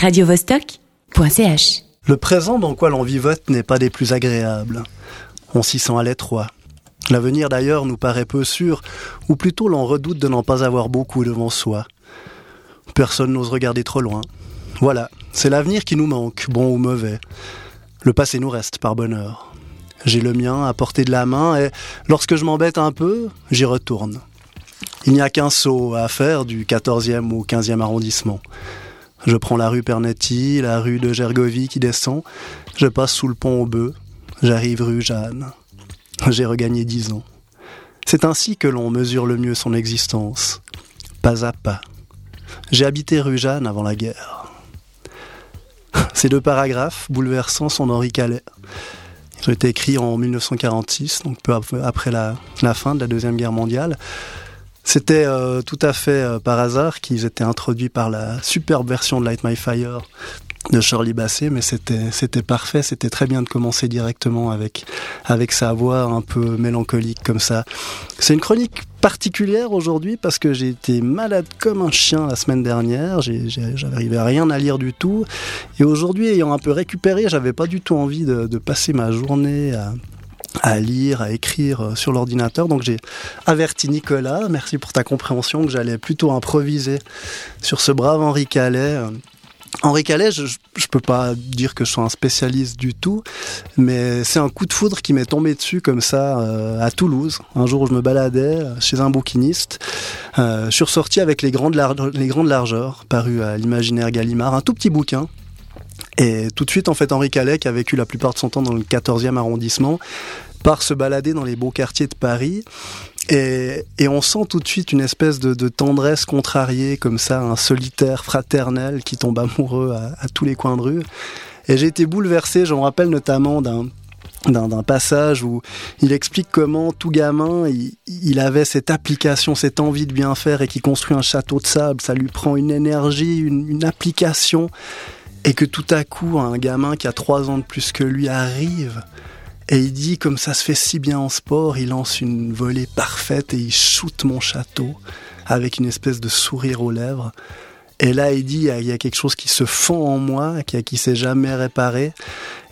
radiovostok.ch. Le présent dans quoi l'on vivote n'est pas des plus agréables. On s'y sent à l'étroit. L'avenir d'ailleurs nous paraît peu sûr, ou plutôt l'on redoute de n'en pas avoir beaucoup devant soi. Personne n'ose regarder trop loin. Voilà, c'est l'avenir qui nous manque, bon ou mauvais. Le passé nous reste par bonheur. J'ai le mien à portée de la main et lorsque je m'embête un peu, j'y retourne. Il n'y a qu'un saut à faire du 14e au 15e arrondissement. Je prends la rue Pernetti, la rue de Gergovie qui descend, je passe sous le pont au bœuf, j'arrive rue Jeanne. J'ai regagné dix ans. C'est ainsi que l'on mesure le mieux son existence, pas à pas. J'ai habité rue Jeanne avant la guerre. Ces deux paragraphes bouleversants sont d'Henri Calais. Ils ont été écrits en 1946, donc peu après la, la fin de la Deuxième Guerre mondiale. C'était euh, tout à fait euh, par hasard qu'ils étaient introduits par la superbe version de Light My Fire de Shirley Bassey, mais c'était c'était parfait, c'était très bien de commencer directement avec avec sa voix un peu mélancolique comme ça. C'est une chronique particulière aujourd'hui parce que j'ai été malade comme un chien la semaine dernière, j'arrivais à rien à lire du tout, et aujourd'hui ayant un peu récupéré, j'avais pas du tout envie de, de passer ma journée à à lire, à écrire euh, sur l'ordinateur. Donc j'ai averti Nicolas, merci pour ta compréhension, que j'allais plutôt improviser sur ce brave Henri Calais. Euh, Henri Calais, je ne peux pas dire que je sois un spécialiste du tout, mais c'est un coup de foudre qui m'est tombé dessus comme ça euh, à Toulouse. Un jour où je me baladais chez un bouquiniste, je suis ressorti avec les grandes, les grandes largeurs, paru à l'imaginaire Gallimard, un tout petit bouquin et tout de suite, en fait, Henri Calais, qui a vécu la plupart de son temps dans le 14e arrondissement, part se balader dans les beaux quartiers de Paris. Et, on sent tout de suite une espèce de, tendresse contrariée, comme ça, un solitaire fraternel qui tombe amoureux à, tous les coins de rue. Et j'ai été bouleversé, je me rappelle notamment d'un d'un passage où il explique comment tout gamin, il, avait cette application, cette envie de bien faire et qui construit un château de sable. Ça lui prend une énergie, une, une application et que tout à coup un gamin qui a trois ans de plus que lui arrive et il dit comme ça se fait si bien en sport, il lance une volée parfaite et il shoot mon château avec une espèce de sourire aux lèvres. Et là, il dit, il y a quelque chose qui se fond en moi, qui, qui s'est jamais réparé.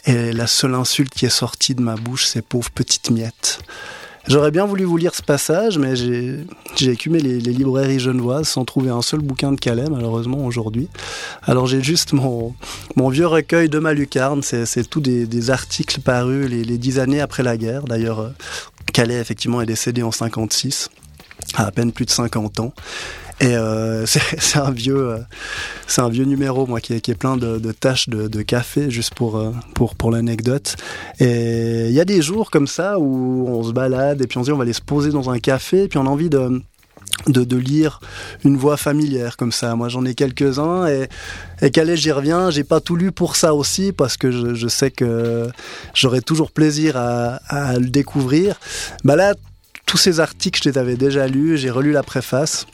Et la seule insulte qui est sortie de ma bouche, c'est pauvre petite miette. J'aurais bien voulu vous lire ce passage, mais j'ai écumé les, librairies genevoises sans trouver un seul bouquin de Calais, malheureusement, aujourd'hui. Alors j'ai juste mon, mon vieux recueil de ma lucarne, c'est tout des, articles parus les, dix années après la guerre. D'ailleurs, euh, Calais, effectivement, est décédé en 56, à à peine plus de 50 ans. Et euh, c'est un vieux, euh, c'est un vieux numéro moi qui est, qui est plein de, de taches de, de, café juste pour euh, pour pour l'anecdote. Et il y a des jours comme ça où on se balade et puis on se dit on va aller se poser dans un café et puis on a envie de de, de, lire une voix familière comme ça. Moi, j'en ai quelques-uns et, et Calais, j'y reviens. J'ai pas tout lu pour ça aussi parce que je, je sais que j'aurai toujours plaisir à, à, le découvrir. Bah là, tous ces articles, je les avais déjà lus. J'ai relu la préface.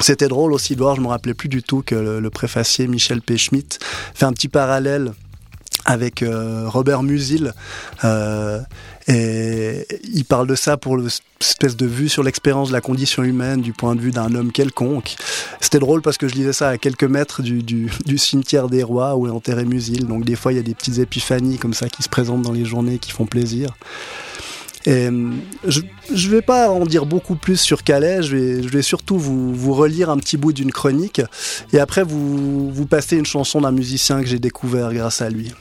C'était drôle aussi de voir, je me rappelais plus du tout que le, préfacier Michel P. Schmitt fait un petit parallèle avec euh, Robert Musil. Euh, et il parle de ça pour l'espèce de vue sur l'expérience de la condition humaine du point de vue d'un homme quelconque. C'était drôle parce que je lisais ça à quelques mètres du, du, du cimetière des rois où est enterré Musil. Donc des fois, il y a des petites épiphanies comme ça qui se présentent dans les journées qui font plaisir. Et euh, je ne vais pas en dire beaucoup plus sur Calais, je vais, surtout vous, relire un petit bout d'une chronique et après vous, vous passer une chanson d'un musicien que j'ai découvert grâce à lui.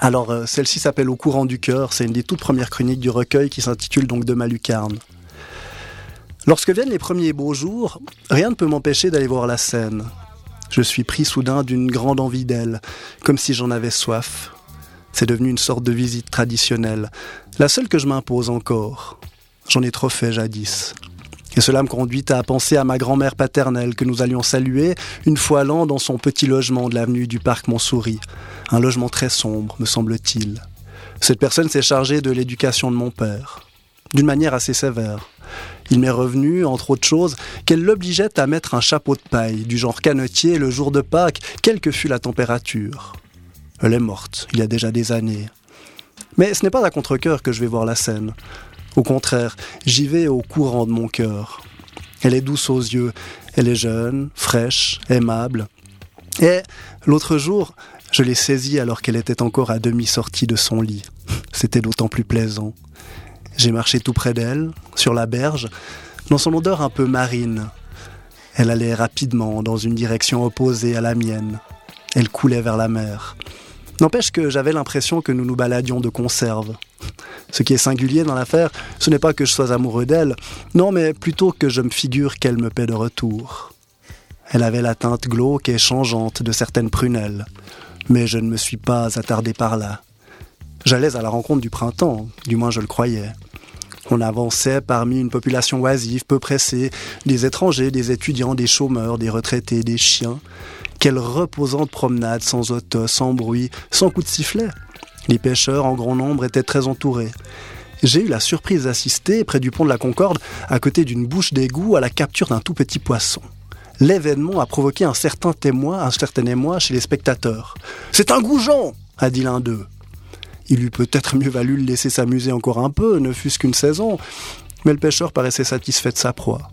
Alors euh, celle-ci s'appelle Au courant du cœur, c'est une des toutes premières chroniques du recueil qui s'intitule donc De ma lucarne. Lorsque viennent les premiers beaux jours, rien ne peut m'empêcher d'aller voir la scène. Je suis pris soudain d'une grande envie d'elle, comme si j'en avais soif. C'est devenu une sorte de visite traditionnelle, la seule que je m'impose encore. J'en ai trop fait jadis. Et cela me conduit à penser à ma grand-mère paternelle que nous allions saluer une fois l'an dans son petit logement de l'avenue du Parc Montsouris. Un logement très sombre, me semble-t-il. Cette personne s'est chargée de l'éducation de mon père, d'une manière assez sévère. Il m'est revenu, entre autres choses, qu'elle l'obligeait à mettre un chapeau de paille, du genre canotier, le jour de Pâques, quelle que fût la température. Elle est morte, il y a déjà des années. Mais ce n'est pas à contre-coeur que je vais voir la scène. Au contraire, j'y vais au courant de mon cœur. Elle est douce aux yeux, elle est jeune, fraîche, aimable. Et l'autre jour, je l'ai saisie alors qu'elle était encore à demi sortie de son lit. C'était d'autant plus plaisant. J'ai marché tout près d'elle, sur la berge, dans son odeur un peu marine. Elle allait rapidement dans une direction opposée à la mienne. Elle coulait vers la mer. N'empêche que j'avais l'impression que nous nous baladions de conserve. Ce qui est singulier dans l'affaire, ce n'est pas que je sois amoureux d'elle, non, mais plutôt que je me figure qu'elle me paie de retour. Elle avait la teinte glauque et changeante de certaines prunelles, mais je ne me suis pas attardé par là. J'allais à la rencontre du printemps, du moins je le croyais. On avançait parmi une population oisive, peu pressée, des étrangers, des étudiants, des chômeurs, des retraités, des chiens. Quelle reposante promenade, sans auto, sans bruit, sans coup de sifflet. Les pêcheurs, en grand nombre, étaient très entourés. J'ai eu la surprise d'assister, près du pont de la Concorde, à côté d'une bouche d'égout, à la capture d'un tout petit poisson. L'événement a provoqué un certain témoin, un certain émoi chez les spectateurs. C'est un goujon a dit l'un d'eux. Il eût peut-être mieux valu le laisser s'amuser encore un peu, ne fût-ce qu'une saison, mais le pêcheur paraissait satisfait de sa proie.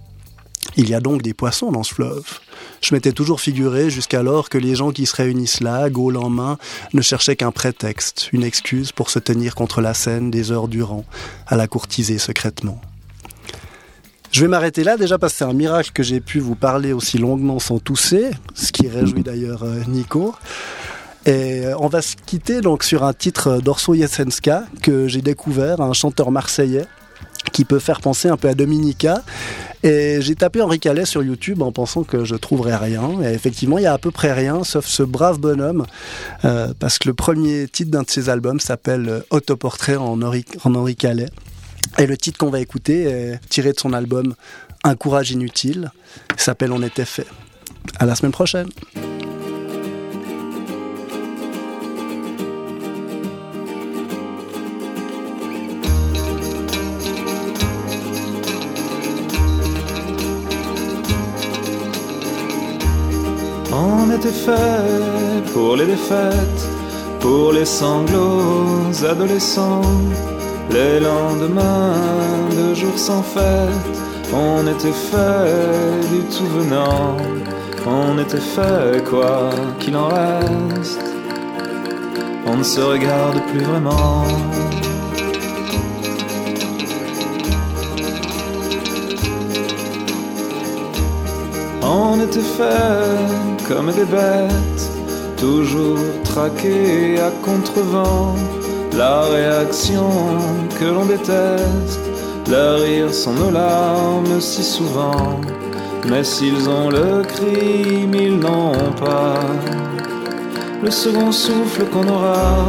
Il y a donc des poissons dans ce fleuve. Je m'étais toujours figuré jusqu'alors que les gens qui se réunissent là, gaule en main, ne cherchaient qu'un prétexte, une excuse pour se tenir contre la scène des heures durant, à la courtiser secrètement. Je vais m'arrêter là déjà parce que c'est un miracle que j'ai pu vous parler aussi longuement sans tousser, ce qui réjouit d'ailleurs euh, Nico. Et euh, on va se quitter donc sur un titre d'Orso Yesenska que j'ai découvert, un chanteur marseillais qui peut faire penser un peu à Dominica. Et j'ai tapé Henri Calais sur YouTube en pensant que je trouverais rien. Et effectivement, il y a à peu près rien, sauf ce brave bonhomme, euh, parce que le premier titre d'un de ses albums s'appelle Autoportrait en Henri, en Henri Calais. Et le titre qu'on va écouter est tiré de son album Un courage inutile. Il s'appelle On était fait. À la semaine prochaine. Était fait pour les défaites, pour les sanglots adolescents, les lendemains de jours sans fête. On était fait du tout venant, on était fait quoi qu'il en reste. On ne se regarde plus vraiment. Fait comme des bêtes, toujours traqués à contrevent. La réaction que l'on déteste, leur rire sont nos larmes si souvent. Mais s'ils ont le crime, ils n'ont pas le second souffle qu'on aura.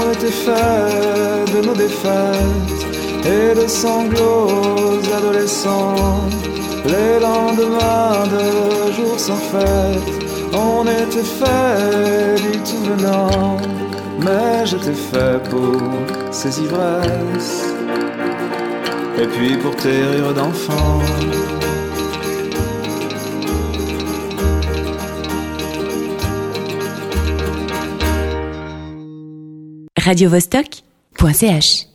On était fait de nos défaites et de sanglots adolescents. Les lendemains de jours sans fête, on était fait du tout venant. Mais j'étais fait pour ces ivresses et puis pour tes rires d'enfant. radiovostok.ch